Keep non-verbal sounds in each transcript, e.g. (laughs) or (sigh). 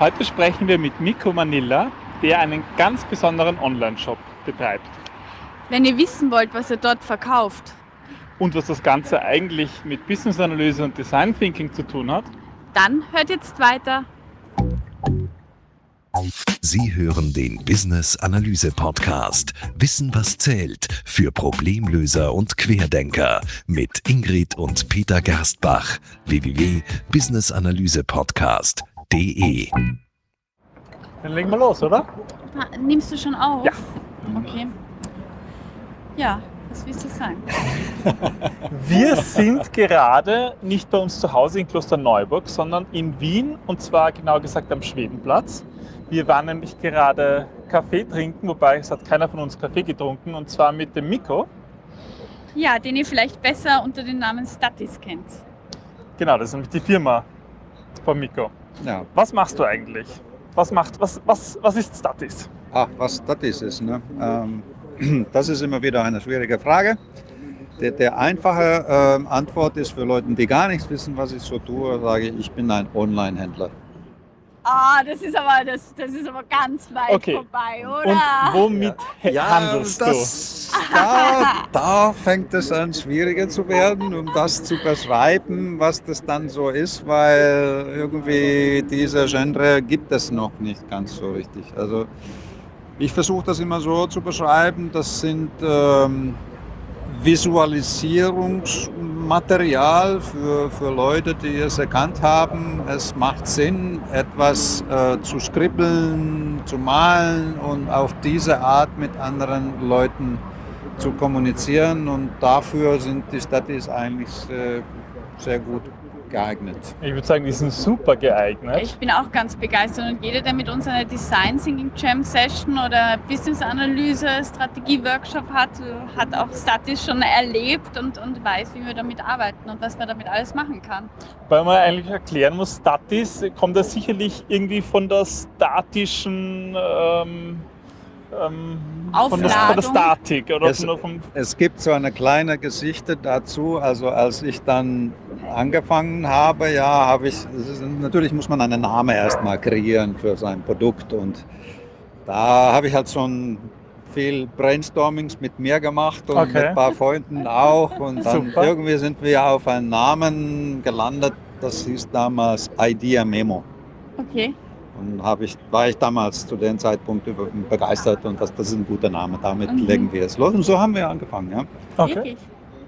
Heute sprechen wir mit Miko Manila, der einen ganz besonderen Online-Shop betreibt. Wenn ihr wissen wollt, was er dort verkauft, Und was das Ganze eigentlich mit Business-Analyse und Design Thinking zu tun hat, dann hört jetzt weiter. Sie hören den Business Analyse Podcast. Wissen was zählt für Problemlöser und Querdenker mit Ingrid und Peter Gerstbach. Www.businessanalysepodcast.de dann legen wir los, oder? Ah, Nimmst du schon auf? Ja. Okay. Ja, was willst du sagen? (laughs) Wir sind gerade nicht bei uns zu Hause in Klosterneuburg, sondern in Wien und zwar genau gesagt am Schwedenplatz. Wir waren nämlich gerade Kaffee trinken, wobei es hat keiner von uns Kaffee getrunken und zwar mit dem Miko. Ja, den ihr vielleicht besser unter dem Namen Statis kennt. Genau, das ist nämlich die Firma von Miko. Ja, Was machst du eigentlich? Was macht, was, was, was ist Statis? ach, was das ist. Ne? Ähm, (clears throat) das ist immer wieder eine schwierige Frage. Der, der einfache ähm, Antwort ist für Leute, die gar nichts wissen, was ich so tue, sage ich, ich bin ein Online-Händler. Ah, das ist aber das, das ist aber ganz weit Okay. vorbei, Und oder? womit handelst du? das, da, da fängt es an, schwieriger zu werden, um das zu beschreiben, was das dann so ist, weil irgendwie diese Genre gibt es noch nicht ganz so richtig. Also ich versuche das immer so zu beschreiben, das sind ähm, Visualisierungsmaterial für, für Leute, die es erkannt haben. Es macht Sinn, etwas äh, zu skribbeln, zu malen und auf diese Art mit anderen Leuten zu kommunizieren. Und dafür sind die Studies eigentlich äh, sehr gut geeignet. Ich würde sagen, die sind super geeignet. Ich bin auch ganz begeistert und jeder, der mit uns eine Design Thinking Jam Session oder Business Analyse Strategie Workshop hat, hat auch Statis schon erlebt und, und weiß, wie wir damit arbeiten und was man damit alles machen kann. Weil man eigentlich erklären muss, Statis kommt ja sicherlich irgendwie von der statischen ähm, ähm, von, der, von der. Statik oder Es- von, vom, Es gibt so eine kleine Geschichte dazu. Also als ich dann angefangen habe, ja, habe ich, natürlich muss man einen Namen erstmal kreieren für sein Produkt und da habe ich halt schon viel Brainstormings mit mir gemacht und Okay. mit ein paar Freunden auch und dann Super. irgendwie sind wir auf einen Namen gelandet, das hieß damals Idea Memo. Okay. Und habe ich, war ich damals zu dem Zeitpunkt über, begeistert und das, das ist ein guter Name, damit Mhm. legen wir es los. Und so haben wir angefangen. Ja okay.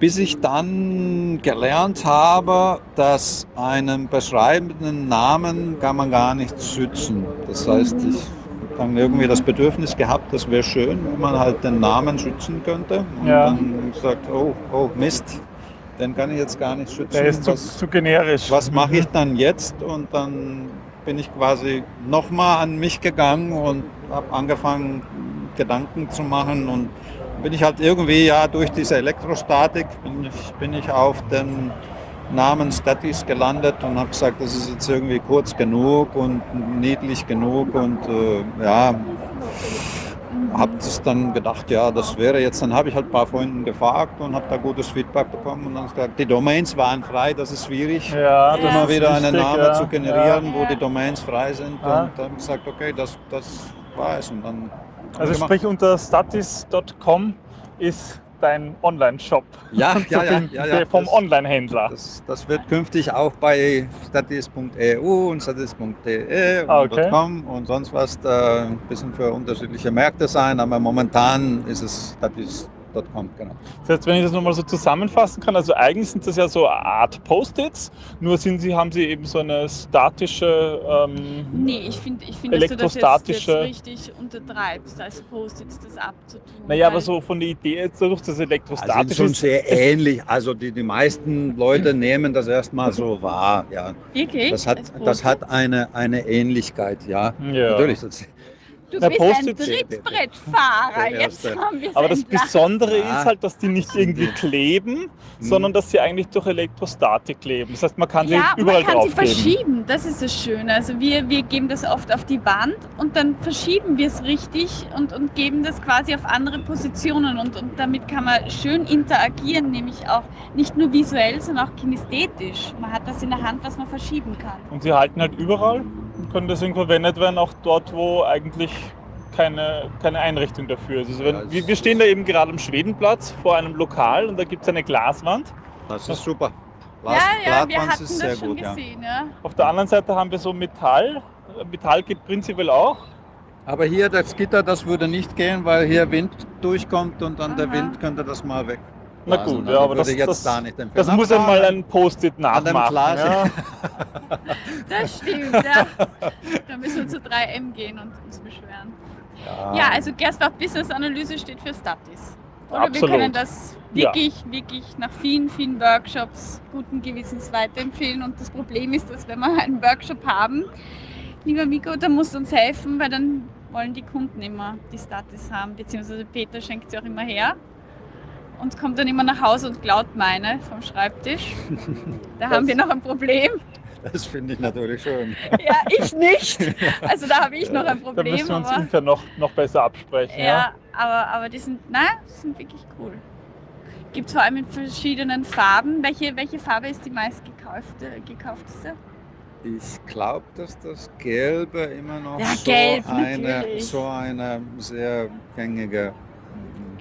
Bis ich dann gelernt habe, dass einen beschreibenden Namen kann man gar nicht schützen. Das heißt, ich habe dann irgendwie das Bedürfnis gehabt, das wäre schön, wenn man halt den Namen schützen könnte. Und Ja. dann gesagt, oh, oh Mist, den kann ich jetzt gar nicht schützen. Der ist zu, was zu generisch. was mache ich dann jetzt? Und dann bin ich quasi nochmal an mich gegangen und habe angefangen, Gedanken zu machen und bin ich halt irgendwie ja durch diese Elektrostatik bin ich, bin ich auf den Namen Statis gelandet und habe gesagt, das ist jetzt irgendwie kurz genug und niedlich genug und äh, ja, habe das dann gedacht, ja, das wäre jetzt, dann habe ich halt ein paar Freunden gefragt und habe da gutes Feedback bekommen und dann gesagt, die Domains waren frei, das ist schwierig Ja, das immer ist wieder einen wichtig, Namen ja. zu generieren, wo Ja. die Domains frei sind. Und dann habe ich gesagt, okay, das, das war es. Und dann Also sprich unter statis.com ist dein Online-Shop ja, (laughs) ja, ja, ja, ja, vom Online-Händler. Das, das wird künftig auch bei statis.eu und statis.de Ah, und okay. .com und sonst was ein bisschen für unterschiedliche Märkte sein, aber momentan ist es statis.com, genau. Das heißt, wenn ich das nochmal so zusammenfassen kann, also eigentlich sind das ja so eine Art Post-its, nur sind sie, haben sie eben so eine statische, ähm, Nee, ich finde, ich find, dass du das jetzt, jetzt Elektrostatische- richtig untertreibst, als Post-its das abzutun. naja, aber so von der Idee jetzt durch das Also sind Elektrostatisch schon sehr ähnlich. Also die, die meisten Leute nehmen das erstmal so wahr. Ja. Wirklich? Das hat, das hat eine, eine Ähnlichkeit, ja. Ja. Natürlich. Das, Du Na, bist ein Trittbrettfahrer. Jetzt haben wir aber das. Besondere Ja. ist halt, dass die nicht irgendwie die- kleben, Mhm. sondern dass sie eigentlich durch Elektrostatik kleben. Das heißt, man kann sie ja, überall man kann sie draufkleben. verschieben. Das ist das Schöne. Also wir, wir geben das oft auf die Wand und dann verschieben wir es richtig und, und geben das quasi auf andere Positionen. Und, und damit kann man schön interagieren, nämlich auch nicht nur visuell, sondern auch kinesthetisch. Man hat das in der Hand, was man verschieben kann. Und sie halten halt überall. Das irgendwo verwendet werden, auch dort, wo eigentlich keine, keine Einrichtung dafür ist. Also wenn, Ja, wir, wir stehen da eben gerade am Schwedenplatz vor einem Lokal und da gibt es eine Glaswand. Das ist super. Ja, ja, wir Glaswand hatten ist das sehr schon gut, ja. gesehen. Ja. Auf der anderen Seite haben wir so Metall. Metall geht prinzipiell auch. Aber hier das Gitter, das würde nicht gehen, weil hier Wind durchkommt und dann der Aha. Wind könnte das mal weg. Na gut, Also ja, aber das, jetzt das, da nicht das muss da- einmal ein Post-it nachmachen. Ja. (laughs) Das stimmt, ja. Da müssen wir zu 3M gehen und uns beschweren. Ja, also Gerstbach Business Analyse steht für Statis. Oder Absolut. wir können das Ja. wirklich, wirklich nach vielen, vielen Workshops guten Gewissens weiterempfehlen. Und das Problem ist, dass wenn wir einen Workshop haben, lieber Miko, dann musst du uns helfen, weil dann wollen die Kunden immer die Statis haben, beziehungsweise Peter schenkt sie auch immer her und kommt dann immer nach Hause und klaut meine vom Schreibtisch. Da haben wir noch ein Problem. Das finde ich natürlich schön. (laughs) Ja, ich nicht. Also da habe ich noch ein Da Problem. müssen wir uns aber, intern noch, noch besser absprechen. ja, aber, aber die sind, na, die sind wirklich cool. Gibt es vor allem in verschiedenen Farben. Welche, welche Farbe ist die meist gekaufte, gekaufteste? Ich glaube, dass das Gelbe immer noch Ja, so, gelb, eine, natürlich. so eine sehr gängige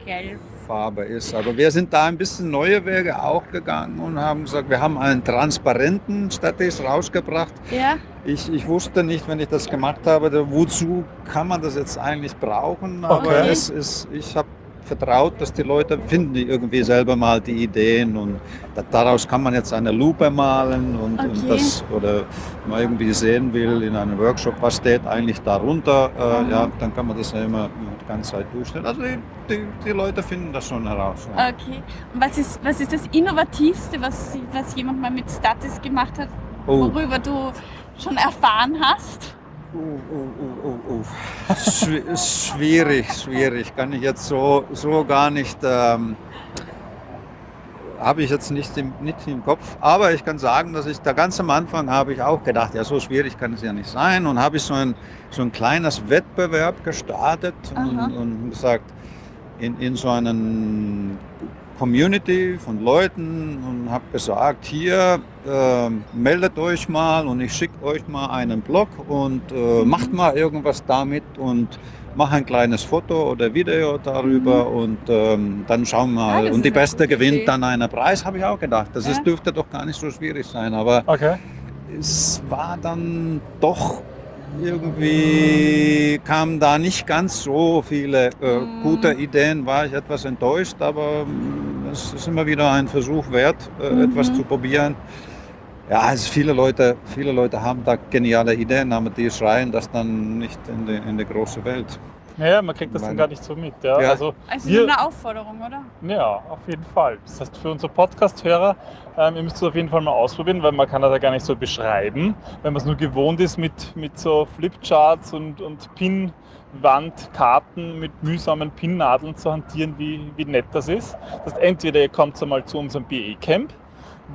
Gelb. Farbe ist. Aber wir sind da ein bisschen neue Wege auch gegangen und haben gesagt, wir haben einen transparenten Statis rausgebracht. Ja, Ich, ich wusste nicht, wenn ich das gemacht habe, wozu kann man das jetzt eigentlich brauchen. Aber Okay. es ist, ich habe vertraut, dass die Leute finden die irgendwie selber mal die Ideen und da, daraus kann man jetzt eine Lupe malen und, Okay. und das oder wenn man irgendwie sehen will in einem Workshop, was steht eigentlich darunter, äh, Mhm. ja, dann kann man das ja immer die ganze Zeit durchstellen. Also die, die, die Leute finden das schon heraus. Ja. okay. Und was ist, was ist das Innovativste, was, was jemand mal mit Statis gemacht hat, Oh. worüber du schon erfahren hast? Uh, uh, uh. Schwi- schwierig, schwierig. Kann ich jetzt so, so gar nicht, ähm, habe ich jetzt nicht im, nicht im Kopf. Aber ich kann sagen, dass ich da ganz am Anfang habe ich auch gedacht, ja, so schwierig kann es ja nicht sein. Und habe ich so ein, so ein kleines Wettbewerb gestartet und, und gesagt, in, in so einen Community von Leuten und habe gesagt, hier ähm, meldet euch mal und ich schicke euch mal einen Blog und äh, macht mal irgendwas damit und mache ein kleines Foto oder Video darüber und ähm, dann schauen wir Ah, mal. das und die Beste gewinnt Idee. dann einen Preis, habe ich auch gedacht. Das Ja. ist, dürfte doch gar nicht so schwierig sein, aber Okay. es war dann doch irgendwie kamen da nicht ganz so viele äh, Mm. gute Ideen, war ich etwas enttäuscht, aber es ist immer wieder ein Versuch wert, äh, Mhm. etwas zu probieren. Ja, also viele Leute, viele Leute haben da geniale Ideen, aber die schreien das dann nicht in die, in die große Welt. Naja, man kriegt das dann Mein- gar nicht so mit. Ja? Ja. Also, Also Wir- so eine Aufforderung, oder? Ja, auf jeden Fall. Das heißt, für unsere Podcast-Hörer, ähm, ihr müsst es auf jeden Fall mal ausprobieren, weil man kann das ja gar nicht so beschreiben. Wenn man es nur gewohnt ist, mit, mit so Flipcharts und, und Pinwandkarten mit mühsamen Pinnadeln zu hantieren, wie, wie nett das ist. Das heißt, entweder ihr kommt einmal zu unserem BE-Camp,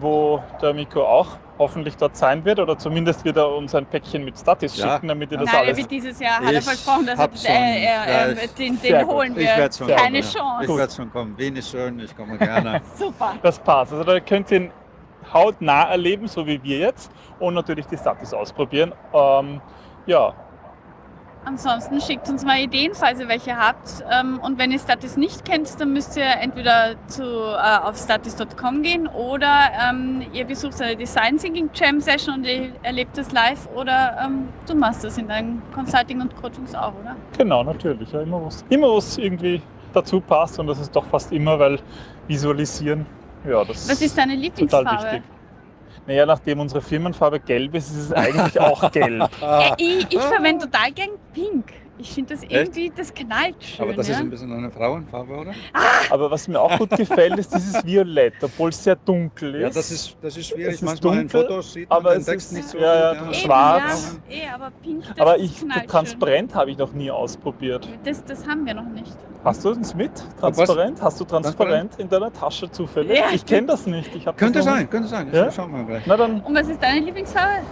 wo der Mikro auch hoffentlich dort sein wird, oder zumindest wird er uns ein Päckchen mit Statis Ja. schicken, damit ihr das Nein, er alles... wird dieses Jahr, hat er Ich versprochen, dass er, schon. äh, er, Ja, äh, ich- den, den holen Ich wir. werde schon Keine kommen, ja. Chance. Ich werde schon kommen. Wien ist schön, ich komme gerne. (laughs) Super. Das passt. Also da könnt ihr ihn hautnah erleben, so wie wir jetzt, und natürlich die Statis ausprobieren. Ähm, ja, Ansonsten schickt uns mal Ideen, falls ihr welche habt. Ähm, Und wenn ihr Statis nicht kennt, dann müsst ihr entweder zu, äh, auf statis.com gehen oder ähm, ihr besucht eine Design Thinking Jam Session und ihr erlebt das live oder ähm, du machst das in deinen Consulting und Coachings auch, oder? genau, natürlich. Ja, immer was, immer was irgendwie dazu passt und das ist doch fast immer, weil visualisieren, ja, das Was ist deine total Lieblingsfarbe? wichtig. Naja, nachdem unsere Firmenfarbe gelb ist, ist es eigentlich auch gelb. Äh, ich ich verwende total gern Pink. Ich finde das irgendwie, das knallt schön. Aber das ja? ist ein bisschen eine Frauenfarbe, oder? Aber was mir auch gut gefällt, ist dieses Violett, obwohl es sehr dunkel ist. Ja, das ist, das ist schwierig. Es ist Manchmal in dunkel, Fotos sieht man aber den es Text ist- nicht so ja, ja, gut. Eben, schwarz. Ja, eh, aber Pink, das Aber ich, knallt transparent habe ich noch nie ausprobiert. Das, das haben wir noch nicht. Hast du uns mit? Transparent? Hast du transparent in deiner Tasche zufällig? Ja. Ich kenne das nicht. Ich Könnte das noch sein, könnte sein. Ja? Schauen wir gleich. nicht. Na dann, Und was ist deine Lieblingsfarbe?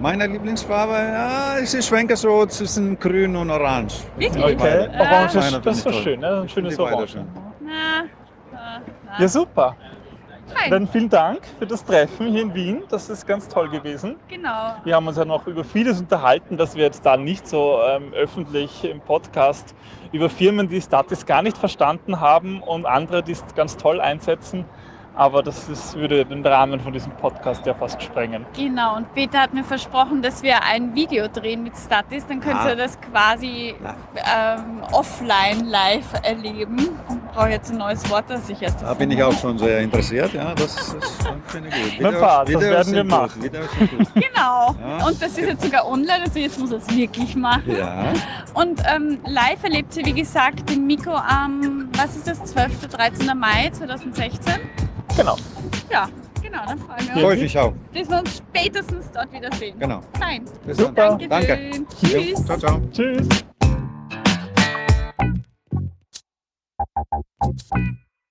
Meine Lieblingsfarbe, ja, ich schwenke so zwischen grün und orange. Wirklich? okay. Orange Meine ist, finde das ist so toll. schön, ne? ein schönes Orange. schön. Na, na, na. Ja, super. Fein. Dann vielen Dank für das Treffen hier in Wien. Das ist ganz toll gewesen. Genau. Wir haben uns ja noch über vieles unterhalten, das wir jetzt da nicht so ähm, öffentlich im Podcast über Firmen, die Statis gar nicht verstanden haben und andere, die es ganz toll einsetzen. Aber das ist, würde den Rahmen von diesem Podcast ja fast sprengen. Genau, und Peter hat mir versprochen, dass wir ein Video drehen mit Statis. Dann könnt Ah. ihr das quasi ähm, offline live erleben. Ich brauche jetzt ein neues Wort, das ich erst Da bin ich auch schon sehr interessiert. Ja, das, das finde ich gut. Passt, das werden wir machen. Gut. Genau. Ja. Und das ist jetzt sogar online, also jetzt muss er es wirklich machen. Ja, Und ähm, live erlebt ihr, wie gesagt, den Miko am, was ist das, 12. 13. Mai 2016? Genau. Ja, genau, dann freuen wir freue uns, ich mich auch. bis wir uns spätestens dort wiedersehen. Genau. Fein. Bis dann. Super. Danke. Danke. Tschüss. Ciao, ciao. Tschüss.